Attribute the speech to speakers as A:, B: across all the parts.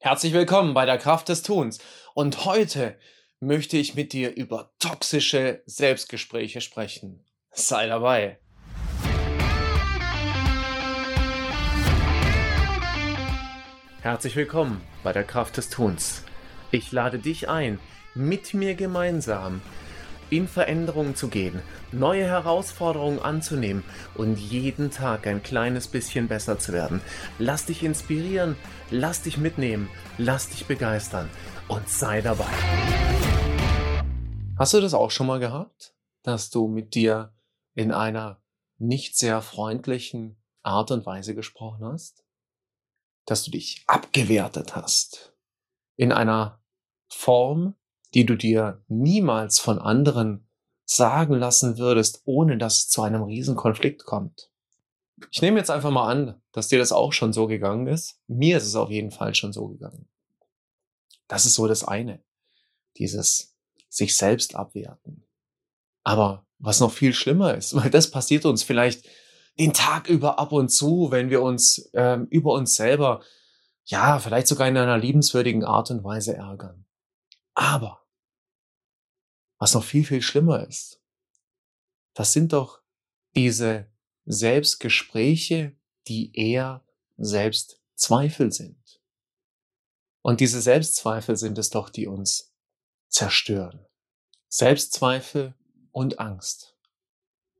A: Herzlich willkommen bei der Kraft des Tuns. Und heute möchte ich mit dir über toxische Selbstgespräche sprechen. Sei dabei. Herzlich willkommen bei der Kraft des Tuns. Ich lade dich ein, mit mir gemeinsam in Veränderungen zu gehen, neue Herausforderungen anzunehmen und jeden Tag ein kleines bisschen besser zu werden. Lass dich inspirieren, lass dich mitnehmen, lass dich begeistern und sei dabei. Hast du das auch schon mal gehabt, dass du mit dir in einer nicht sehr freundlichen Art und Weise gesprochen hast? Dass du dich abgewertet hast in einer Form, die du dir niemals von anderen sagen lassen würdest, ohne dass es zu einem Riesenkonflikt kommt. Ich nehme jetzt einfach mal an, dass dir das auch schon so gegangen ist. Mir ist es auf jeden Fall schon so gegangen. Das ist so das eine. Dieses sich selbst abwerten. Aber was noch viel schlimmer ist, weil das passiert uns vielleicht den Tag über ab und zu, wenn wir uns ähm, über uns selber, ja, vielleicht sogar in einer liebenswürdigen Art und Weise ärgern. Aber was noch viel, viel schlimmer ist, das sind doch diese Selbstgespräche, die eher Selbstzweifel sind. Und diese Selbstzweifel sind es doch, die uns zerstören. Selbstzweifel und Angst.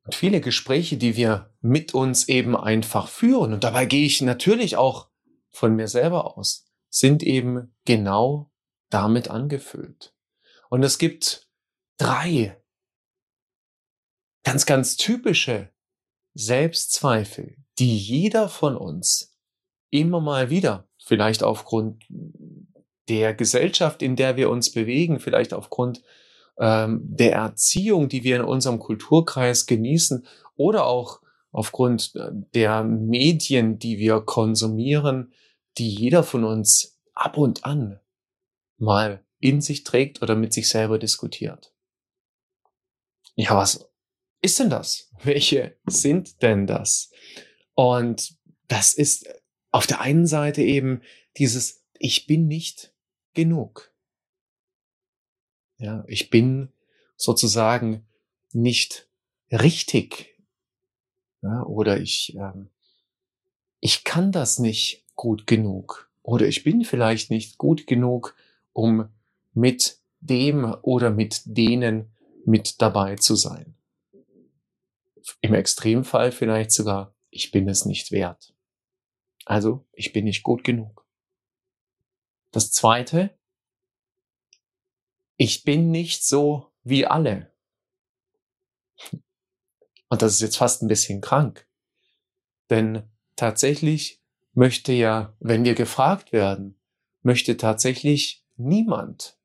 A: Und viele Gespräche, die wir mit uns eben einfach führen, und dabei gehe ich natürlich auch von mir selber aus, sind eben genau damit angefüllt. Und es gibt drei ganz, ganz typische Selbstzweifel, die jeder von uns immer mal wieder, vielleicht aufgrund der Gesellschaft, in der wir uns bewegen, vielleicht aufgrund ähm, der Erziehung, die wir in unserem Kulturkreis genießen oder auch aufgrund äh, der Medien, die wir konsumieren, die jeder von uns ab und an mal in sich trägt oder mit sich selber diskutiert. Ja, was ist denn das? Welche sind denn das? Und das ist auf der einen Seite eben dieses Ich bin nicht genug. Ja, ich bin sozusagen nicht richtig. Ja, oder ich, ähm, ich kann das nicht gut genug. Oder ich bin vielleicht nicht gut genug, um mit dem oder mit denen mit dabei zu sein. Im Extremfall vielleicht sogar, ich bin es nicht wert. Also, ich bin nicht gut genug. Das zweite, ich bin nicht so wie alle. Und das ist jetzt fast ein bisschen krank. Denn tatsächlich möchte ja, wenn wir gefragt werden, möchte tatsächlich niemand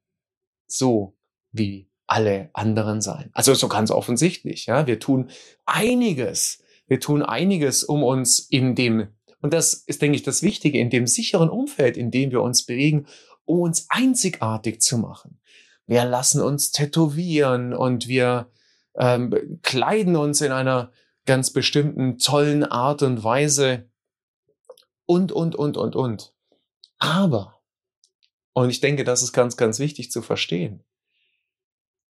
A: so wie alle anderen sein. Also so ganz offensichtlich, ja. Wir tun einiges. Wir tun einiges, um uns in dem, und das ist, denke ich, das Wichtige, in dem sicheren Umfeld, in dem wir uns bewegen, um uns einzigartig zu machen. Wir lassen uns tätowieren und wir ähm, kleiden uns in einer ganz bestimmten tollen Art und Weise und, und, und, und, und. Aber und ich denke, das ist ganz, ganz wichtig zu verstehen.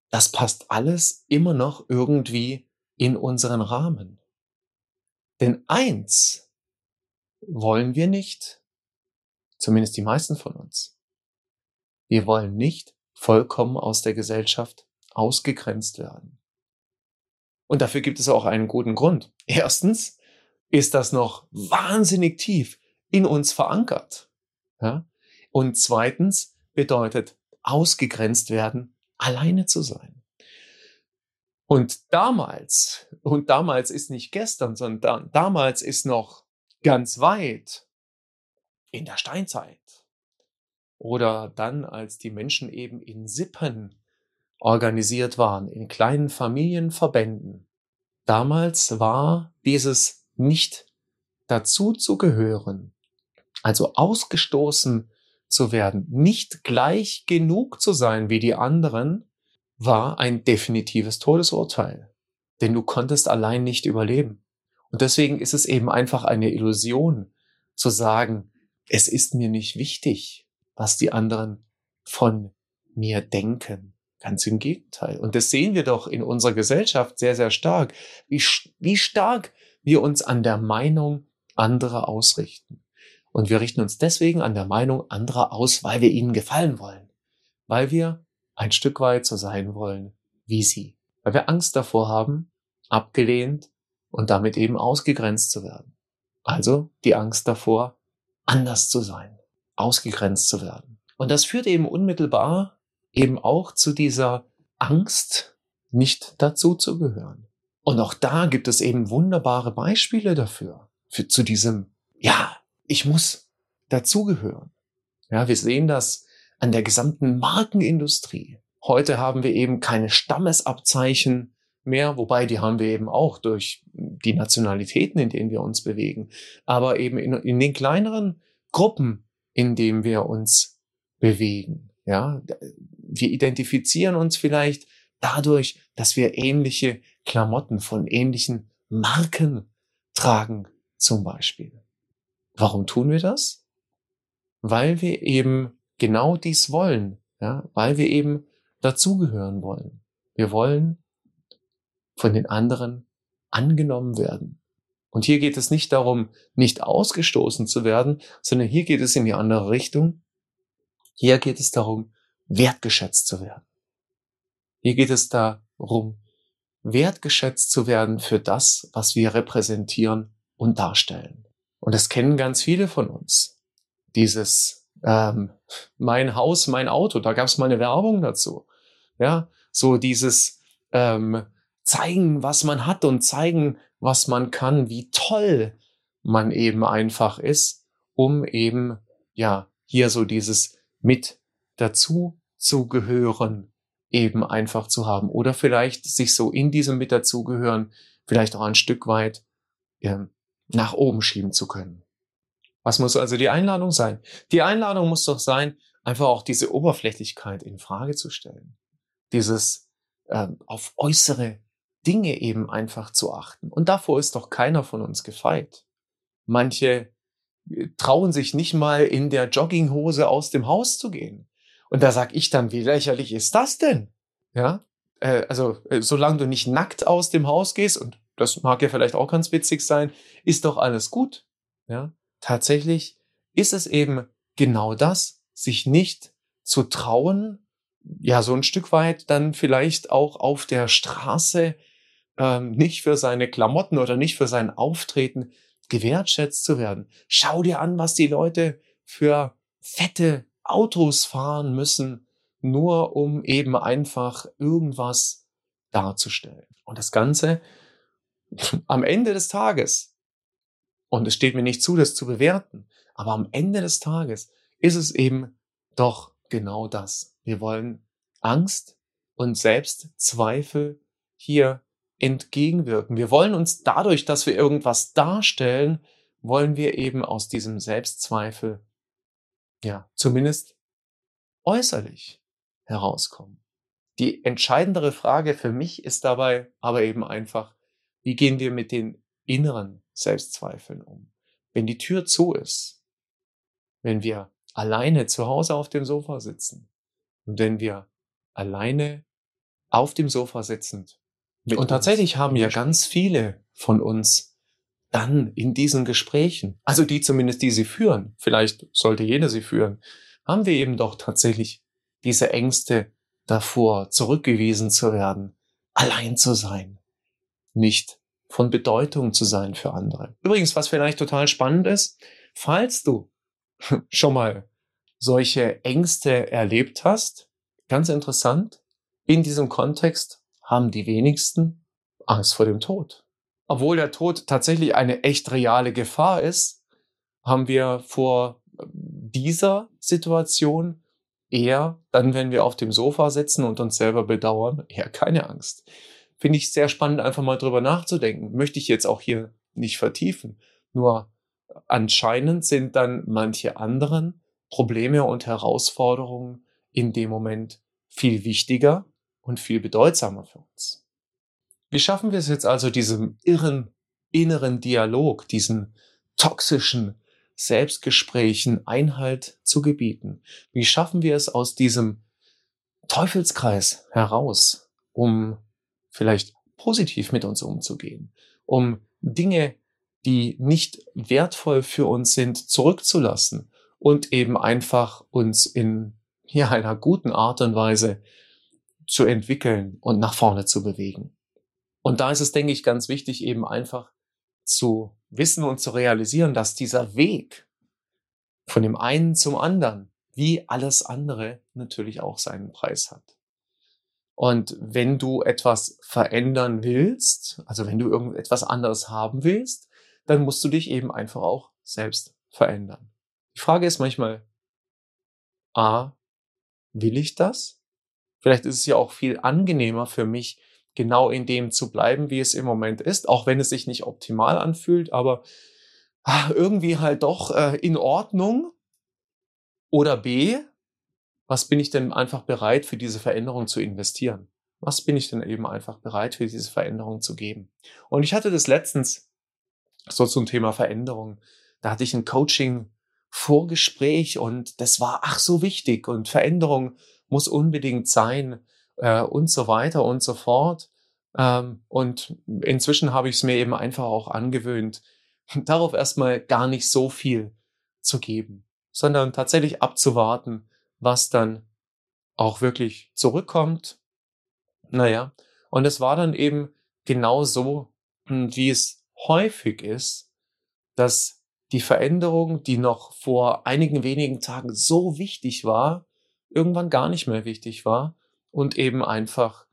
A: Das passt alles immer noch irgendwie in unseren Rahmen. Denn eins wollen wir nicht, zumindest die meisten von uns. Wir wollen nicht vollkommen aus der Gesellschaft ausgegrenzt werden. Und dafür gibt es auch einen guten Grund. Erstens ist das noch wahnsinnig tief in uns verankert. Ja? Und zweitens bedeutet ausgegrenzt werden, alleine zu sein. Und damals, und damals ist nicht gestern, sondern damals ist noch ganz weit in der Steinzeit. Oder dann, als die Menschen eben in Sippen organisiert waren, in kleinen Familienverbänden. Damals war dieses nicht dazu zu gehören, also ausgestoßen zu werden, nicht gleich genug zu sein wie die anderen, war ein definitives Todesurteil. Denn du konntest allein nicht überleben. Und deswegen ist es eben einfach eine Illusion zu sagen, es ist mir nicht wichtig, was die anderen von mir denken. Ganz im Gegenteil. Und das sehen wir doch in unserer Gesellschaft sehr, sehr stark, wie, wie stark wir uns an der Meinung anderer ausrichten. Und wir richten uns deswegen an der Meinung anderer aus, weil wir ihnen gefallen wollen. Weil wir ein Stück weit so sein wollen wie sie. Weil wir Angst davor haben, abgelehnt und damit eben ausgegrenzt zu werden. Also die Angst davor, anders zu sein, ausgegrenzt zu werden. Und das führt eben unmittelbar eben auch zu dieser Angst, nicht dazu zu gehören. Und auch da gibt es eben wunderbare Beispiele dafür, für, zu diesem, ja, ich muss dazugehören. Ja, wir sehen das an der gesamten Markenindustrie. Heute haben wir eben keine Stammesabzeichen mehr, wobei die haben wir eben auch durch die Nationalitäten, in denen wir uns bewegen. Aber eben in, in den kleineren Gruppen, in denen wir uns bewegen. Ja, wir identifizieren uns vielleicht dadurch, dass wir ähnliche Klamotten von ähnlichen Marken tragen, zum Beispiel. Warum tun wir das? Weil wir eben genau dies wollen, ja, weil wir eben dazugehören wollen. Wir wollen von den anderen angenommen werden. Und hier geht es nicht darum, nicht ausgestoßen zu werden, sondern hier geht es in die andere Richtung. Hier geht es darum, wertgeschätzt zu werden. Hier geht es darum, wertgeschätzt zu werden für das, was wir repräsentieren und darstellen. Und das kennen ganz viele von uns. Dieses ähm, mein Haus, mein Auto, da gab es mal eine Werbung dazu. Ja, so dieses ähm, zeigen, was man hat und zeigen, was man kann, wie toll man eben einfach ist, um eben ja hier so dieses mit dazu zu gehören eben einfach zu haben oder vielleicht sich so in diesem mit dazugehören vielleicht auch ein Stück weit ähm, nach oben schieben zu können. Was muss also die Einladung sein? Die Einladung muss doch sein, einfach auch diese Oberflächlichkeit in Frage zu stellen. Dieses ähm, auf äußere Dinge eben einfach zu achten. Und davor ist doch keiner von uns gefeit. Manche äh, trauen sich nicht mal in der Jogginghose aus dem Haus zu gehen. Und da sag ich dann, wie lächerlich ist das denn? Ja, äh, also äh, solange du nicht nackt aus dem Haus gehst und das mag ja vielleicht auch ganz witzig sein, ist doch alles gut. Ja, tatsächlich ist es eben genau das, sich nicht zu trauen, ja, so ein Stück weit dann vielleicht auch auf der Straße ähm, nicht für seine Klamotten oder nicht für sein Auftreten gewertschätzt zu werden. Schau dir an, was die Leute für fette Autos fahren müssen, nur um eben einfach irgendwas darzustellen. Und das Ganze am Ende des Tages, und es steht mir nicht zu, das zu bewerten, aber am Ende des Tages ist es eben doch genau das. Wir wollen Angst und Selbstzweifel hier entgegenwirken. Wir wollen uns dadurch, dass wir irgendwas darstellen, wollen wir eben aus diesem Selbstzweifel, ja, zumindest äußerlich herauskommen. Die entscheidendere Frage für mich ist dabei aber eben einfach, wie gehen wir mit den inneren Selbstzweifeln um? Wenn die Tür zu ist, wenn wir alleine zu Hause auf dem Sofa sitzen und wenn wir alleine auf dem Sofa sitzend und tatsächlich haben ja ganz viele von uns dann in diesen Gesprächen, also die zumindest, die sie führen, vielleicht sollte jeder sie führen, haben wir eben doch tatsächlich diese Ängste davor, zurückgewiesen zu werden, allein zu sein, nicht von Bedeutung zu sein für andere. Übrigens, was vielleicht total spannend ist, falls du schon mal solche Ängste erlebt hast, ganz interessant, in diesem Kontext haben die wenigsten Angst vor dem Tod. Obwohl der Tod tatsächlich eine echt reale Gefahr ist, haben wir vor dieser Situation eher dann, wenn wir auf dem Sofa sitzen und uns selber bedauern, eher keine Angst. Finde ich sehr spannend, einfach mal drüber nachzudenken. Möchte ich jetzt auch hier nicht vertiefen. Nur anscheinend sind dann manche anderen Probleme und Herausforderungen in dem Moment viel wichtiger und viel bedeutsamer für uns. Wie schaffen wir es jetzt also, diesem irren inneren Dialog, diesen toxischen Selbstgesprächen Einhalt zu gebieten? Wie schaffen wir es aus diesem Teufelskreis heraus, um vielleicht positiv mit uns umzugehen, um Dinge, die nicht wertvoll für uns sind, zurückzulassen und eben einfach uns in ja, einer guten Art und Weise zu entwickeln und nach vorne zu bewegen. Und da ist es, denke ich, ganz wichtig, eben einfach zu wissen und zu realisieren, dass dieser Weg von dem einen zum anderen, wie alles andere, natürlich auch seinen Preis hat. Und wenn du etwas verändern willst, also wenn du irgendetwas anderes haben willst, dann musst du dich eben einfach auch selbst verändern. Die Frage ist manchmal, a, will ich das? Vielleicht ist es ja auch viel angenehmer für mich, genau in dem zu bleiben, wie es im Moment ist, auch wenn es sich nicht optimal anfühlt, aber ah, irgendwie halt doch äh, in Ordnung. Oder B, was bin ich denn einfach bereit für diese Veränderung zu investieren? Was bin ich denn eben einfach bereit für diese Veränderung zu geben? Und ich hatte das letztens so zum Thema Veränderung. Da hatte ich ein Coaching Vorgespräch und das war ach so wichtig und Veränderung muss unbedingt sein äh, und so weiter und so fort. Ähm, und inzwischen habe ich es mir eben einfach auch angewöhnt, darauf erstmal gar nicht so viel zu geben, sondern tatsächlich abzuwarten, was dann auch wirklich zurückkommt. Naja, und es war dann eben genau so, hm, wie es häufig ist, dass die Veränderung, die noch vor einigen wenigen Tagen so wichtig war, irgendwann gar nicht mehr wichtig war und eben einfach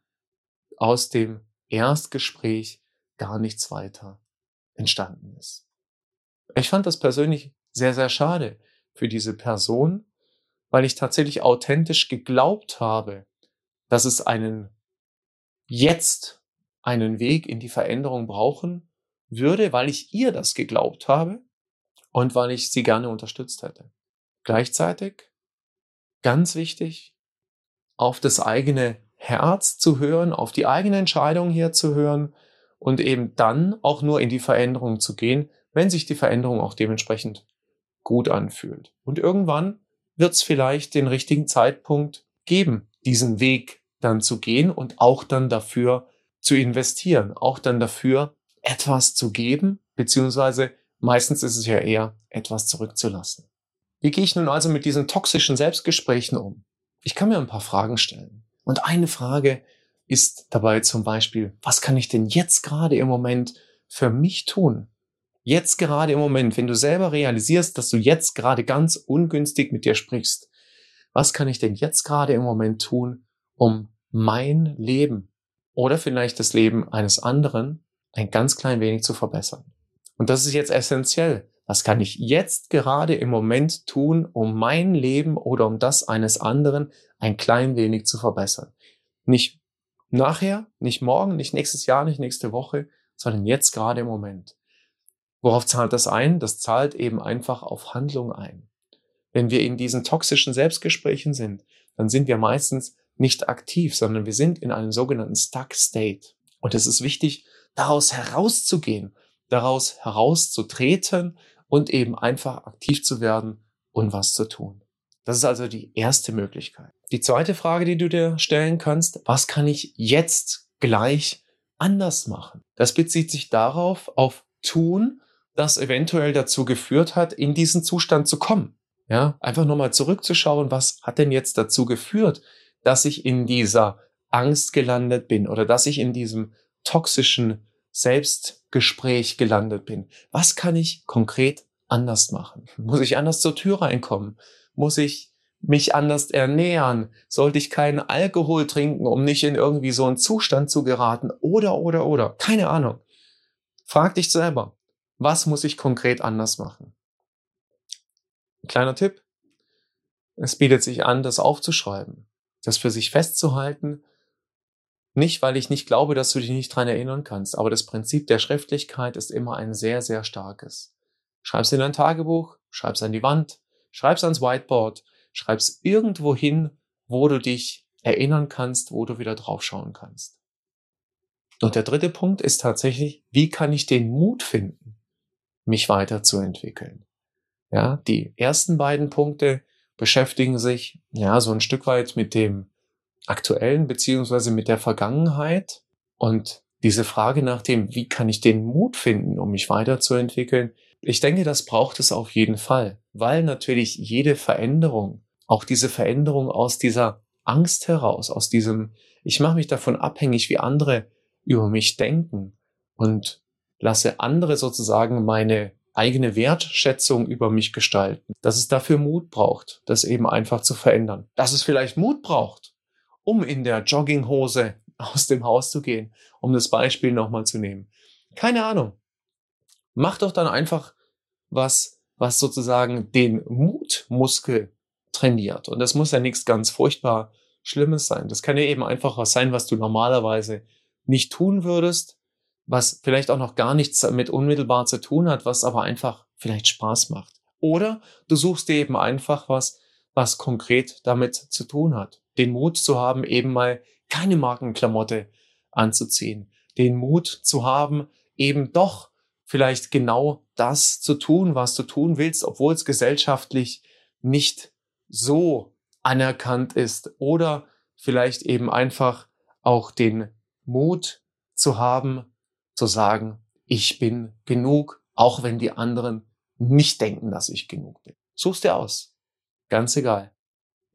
A: aus dem Erstgespräch gar nichts weiter entstanden ist. Ich fand das persönlich sehr, sehr schade für diese Person, weil ich tatsächlich authentisch geglaubt habe, dass es einen jetzt einen Weg in die Veränderung brauchen würde, weil ich ihr das geglaubt habe und weil ich sie gerne unterstützt hätte. Gleichzeitig, ganz wichtig, auf das eigene Herz zu hören, auf die eigene Entscheidung hier zu hören und eben dann auch nur in die Veränderung zu gehen, wenn sich die Veränderung auch dementsprechend gut anfühlt. Und irgendwann wird es vielleicht den richtigen Zeitpunkt geben, diesen Weg dann zu gehen und auch dann dafür zu investieren, auch dann dafür etwas zu geben, beziehungsweise Meistens ist es ja eher, etwas zurückzulassen. Wie gehe ich nun also mit diesen toxischen Selbstgesprächen um? Ich kann mir ein paar Fragen stellen. Und eine Frage ist dabei zum Beispiel, was kann ich denn jetzt gerade im Moment für mich tun? Jetzt gerade im Moment, wenn du selber realisierst, dass du jetzt gerade ganz ungünstig mit dir sprichst, was kann ich denn jetzt gerade im Moment tun, um mein Leben oder vielleicht das Leben eines anderen ein ganz klein wenig zu verbessern? Und das ist jetzt essentiell. Was kann ich jetzt gerade im Moment tun, um mein Leben oder um das eines anderen ein klein wenig zu verbessern? Nicht nachher, nicht morgen, nicht nächstes Jahr, nicht nächste Woche, sondern jetzt gerade im Moment. Worauf zahlt das ein? Das zahlt eben einfach auf Handlung ein. Wenn wir in diesen toxischen Selbstgesprächen sind, dann sind wir meistens nicht aktiv, sondern wir sind in einem sogenannten Stuck State. Und es ist wichtig, daraus herauszugehen daraus herauszutreten und eben einfach aktiv zu werden und was zu tun. Das ist also die erste Möglichkeit. Die zweite Frage, die du dir stellen kannst, was kann ich jetzt gleich anders machen? Das bezieht sich darauf, auf tun, das eventuell dazu geführt hat, in diesen Zustand zu kommen. Ja, einfach nochmal zurückzuschauen, was hat denn jetzt dazu geführt, dass ich in dieser Angst gelandet bin oder dass ich in diesem toxischen Selbstgespräch gelandet bin. Was kann ich konkret anders machen? Muss ich anders zur Tür reinkommen? Muss ich mich anders ernähren? Sollte ich keinen Alkohol trinken, um nicht in irgendwie so einen Zustand zu geraten? Oder, oder, oder. Keine Ahnung. Frag dich selber, was muss ich konkret anders machen? Kleiner Tipp. Es bietet sich an, das aufzuschreiben, das für sich festzuhalten nicht, weil ich nicht glaube, dass du dich nicht dran erinnern kannst, aber das Prinzip der Schriftlichkeit ist immer ein sehr, sehr starkes. Schreib's in dein Tagebuch, schreib's an die Wand, schreib's ans Whiteboard, schreib's irgendwo hin, wo du dich erinnern kannst, wo du wieder draufschauen kannst. Und der dritte Punkt ist tatsächlich, wie kann ich den Mut finden, mich weiterzuentwickeln? Ja, die ersten beiden Punkte beschäftigen sich ja so ein Stück weit mit dem aktuellen beziehungsweise mit der Vergangenheit und diese Frage nach dem, wie kann ich den Mut finden, um mich weiterzuentwickeln, ich denke, das braucht es auf jeden Fall, weil natürlich jede Veränderung, auch diese Veränderung aus dieser Angst heraus, aus diesem, ich mache mich davon abhängig, wie andere über mich denken und lasse andere sozusagen meine eigene Wertschätzung über mich gestalten, dass es dafür Mut braucht, das eben einfach zu verändern. Dass es vielleicht Mut braucht, um in der Jogginghose aus dem Haus zu gehen, um das Beispiel nochmal zu nehmen. Keine Ahnung. Mach doch dann einfach was, was sozusagen den Mutmuskel trainiert. Und das muss ja nichts ganz furchtbar Schlimmes sein. Das kann ja eben einfach was sein, was du normalerweise nicht tun würdest, was vielleicht auch noch gar nichts damit unmittelbar zu tun hat, was aber einfach vielleicht Spaß macht. Oder du suchst dir eben einfach was, was konkret damit zu tun hat. Den Mut zu haben, eben mal keine Markenklamotte anzuziehen. Den Mut zu haben, eben doch vielleicht genau das zu tun, was du tun willst, obwohl es gesellschaftlich nicht so anerkannt ist. Oder vielleicht eben einfach auch den Mut zu haben, zu sagen, ich bin genug, auch wenn die anderen nicht denken, dass ich genug bin. Such's dir aus. Ganz egal.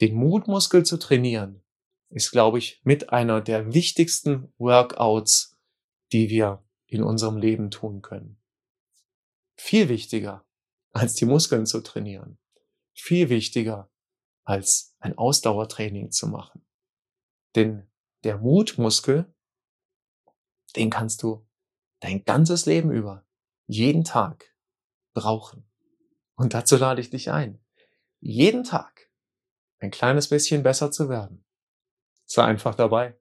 A: Den Mutmuskel zu trainieren, ist, glaube ich, mit einer der wichtigsten Workouts, die wir in unserem Leben tun können. Viel wichtiger, als die Muskeln zu trainieren. Viel wichtiger, als ein Ausdauertraining zu machen. Denn der Mutmuskel, den kannst du dein ganzes Leben über, jeden Tag brauchen. Und dazu lade ich dich ein, jeden Tag ein kleines bisschen besser zu werden. Sei einfach dabei.